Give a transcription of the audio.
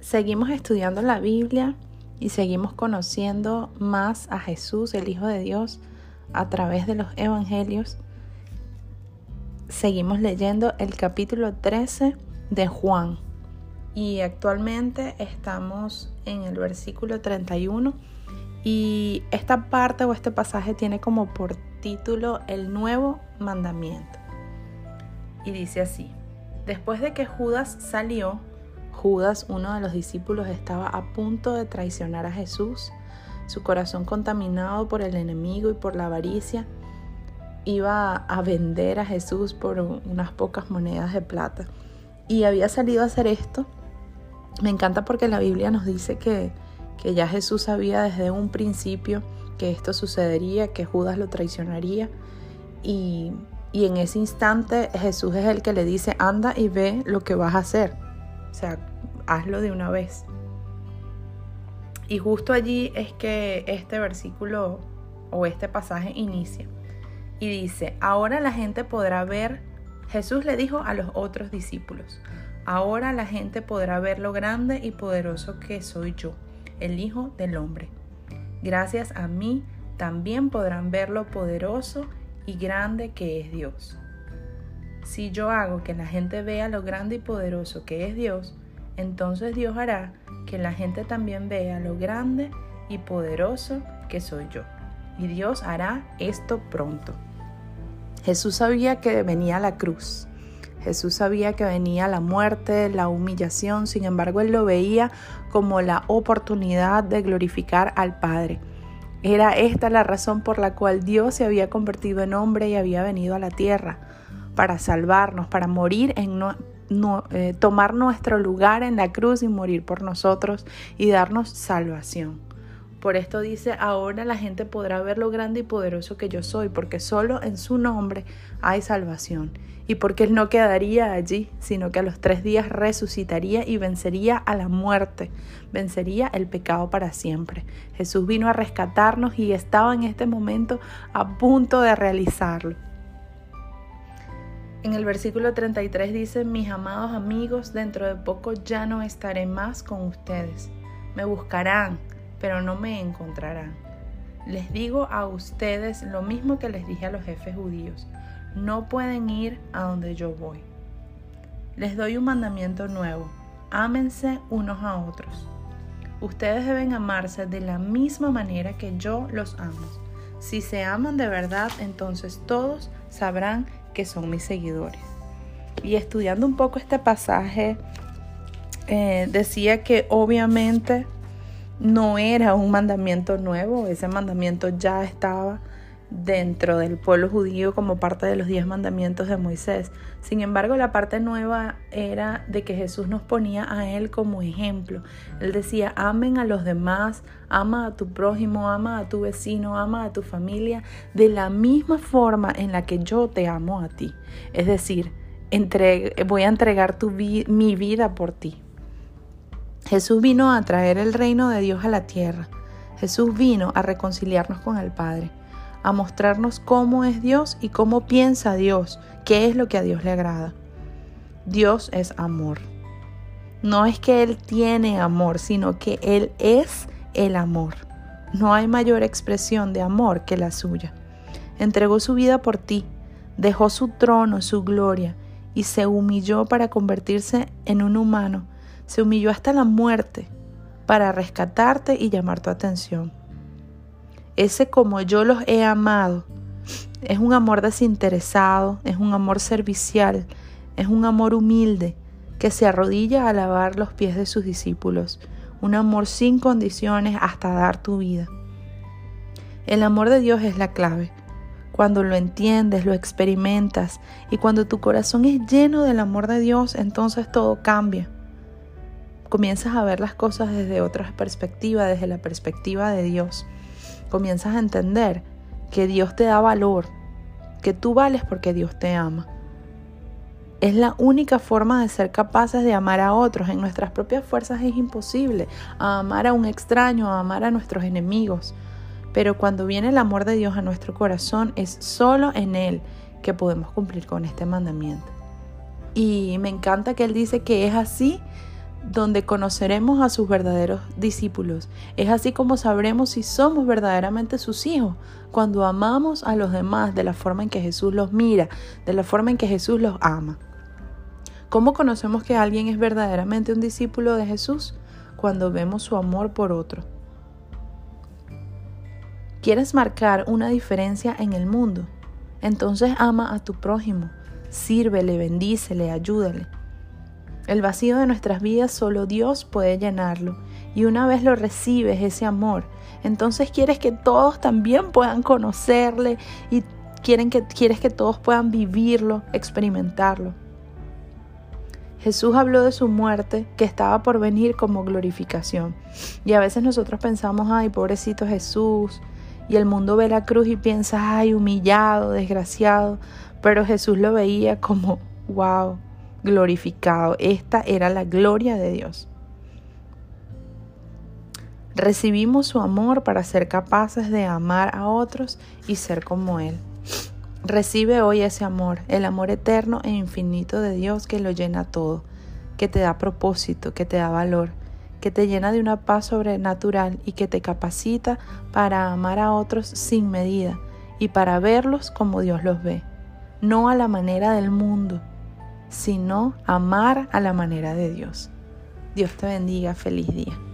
Seguimos estudiando la Biblia y seguimos conociendo más a Jesús, el Hijo de Dios, a través de los Evangelios. Seguimos leyendo el capítulo 13 de Juan y actualmente estamos en el versículo 31 y esta parte o este pasaje tiene como por título el nuevo mandamiento. Y dice así, después de que Judas salió, Judas, uno de los discípulos, estaba a punto de traicionar a Jesús. Su corazón contaminado por el enemigo y por la avaricia, iba a vender a Jesús por unas pocas monedas de plata. Y había salido a hacer esto. Me encanta porque la Biblia nos dice que, que ya Jesús sabía desde un principio que esto sucedería, que Judas lo traicionaría. Y, y en ese instante Jesús es el que le dice, anda y ve lo que vas a hacer. O sea, hazlo de una vez. Y justo allí es que este versículo o este pasaje inicia. Y dice, ahora la gente podrá ver, Jesús le dijo a los otros discípulos, ahora la gente podrá ver lo grande y poderoso que soy yo, el Hijo del Hombre. Gracias a mí también podrán ver lo poderoso y grande que es Dios. Si yo hago que la gente vea lo grande y poderoso que es Dios, entonces Dios hará que la gente también vea lo grande y poderoso que soy yo. Y Dios hará esto pronto. Jesús sabía que venía la cruz. Jesús sabía que venía la muerte, la humillación, sin embargo él lo veía como la oportunidad de glorificar al Padre. Era esta la razón por la cual Dios se había convertido en hombre y había venido a la tierra para salvarnos, para morir en eh, tomar nuestro lugar en la cruz y morir por nosotros y darnos salvación. Por esto dice, ahora la gente podrá ver lo grande y poderoso que yo soy, porque solo en su nombre hay salvación. Y porque Él no quedaría allí, sino que a los tres días resucitaría y vencería a la muerte, vencería el pecado para siempre. Jesús vino a rescatarnos y estaba en este momento a punto de realizarlo. En el versículo 33 dice, mis amados amigos, dentro de poco ya no estaré más con ustedes. Me buscarán, pero no me encontrarán. Les digo a ustedes lo mismo que les dije a los jefes judíos. No pueden ir a donde yo voy. Les doy un mandamiento nuevo. Ámense unos a otros. Ustedes deben amarse de la misma manera que yo los amo. Si se aman de verdad, entonces todos sabrán que son mis seguidores. Y estudiando un poco este pasaje, eh, decía que obviamente no era un mandamiento nuevo, ese mandamiento ya estaba dentro del pueblo judío como parte de los diez mandamientos de Moisés. Sin embargo, la parte nueva era de que Jesús nos ponía a Él como ejemplo. Él decía, amen a los demás, ama a tu prójimo, ama a tu vecino, ama a tu familia, de la misma forma en la que yo te amo a ti. Es decir, voy a entregar tu mi vida por ti. Jesús vino a traer el reino de Dios a la tierra. Jesús vino a reconciliarnos con el Padre a mostrarnos cómo es Dios y cómo piensa Dios, qué es lo que a Dios le agrada. Dios es amor. No es que Él tiene amor, sino que Él es el amor. No hay mayor expresión de amor que la suya. Entregó su vida por ti, dejó su trono, su gloria, y se humilló para convertirse en un humano. Se humilló hasta la muerte para rescatarte y llamar tu atención. Ese como yo los he amado es un amor desinteresado, es un amor servicial, es un amor humilde que se arrodilla a lavar los pies de sus discípulos, un amor sin condiciones hasta dar tu vida. El amor de Dios es la clave. Cuando lo entiendes, lo experimentas y cuando tu corazón es lleno del amor de Dios, entonces todo cambia. Comienzas a ver las cosas desde otra perspectiva, desde la perspectiva de Dios comienzas a entender que Dios te da valor, que tú vales porque Dios te ama. Es la única forma de ser capaces de amar a otros. En nuestras propias fuerzas es imposible amar a un extraño, a amar a nuestros enemigos. Pero cuando viene el amor de Dios a nuestro corazón, es solo en Él que podemos cumplir con este mandamiento. Y me encanta que Él dice que es así donde conoceremos a sus verdaderos discípulos. Es así como sabremos si somos verdaderamente sus hijos, cuando amamos a los demás de la forma en que Jesús los mira, de la forma en que Jesús los ama. ¿Cómo conocemos que alguien es verdaderamente un discípulo de Jesús? Cuando vemos su amor por otro. ¿Quieres marcar una diferencia en el mundo? Entonces ama a tu prójimo, sírvele, bendícele, ayúdale. El vacío de nuestras vidas solo Dios puede llenarlo. Y una vez lo recibes, ese amor, entonces quieres que todos también puedan conocerle y quieren que, quieres que todos puedan vivirlo, experimentarlo. Jesús habló de su muerte que estaba por venir como glorificación. Y a veces nosotros pensamos, ay, pobrecito Jesús. Y el mundo ve la cruz y piensa, ay, humillado, desgraciado. Pero Jesús lo veía como, wow, glorificado. Esta era la gloria de Dios. Recibimos su amor para ser capaces de amar a otros y ser como Él. Recibe hoy ese amor, el amor eterno e infinito de Dios que lo llena todo, que te da propósito, que te da valor, que te llena de una paz sobrenatural y que te capacita para amar a otros sin medida y para verlos como Dios los ve, no a la manera del mundo, sino amar a la manera de Dios. Dios te bendiga, feliz día.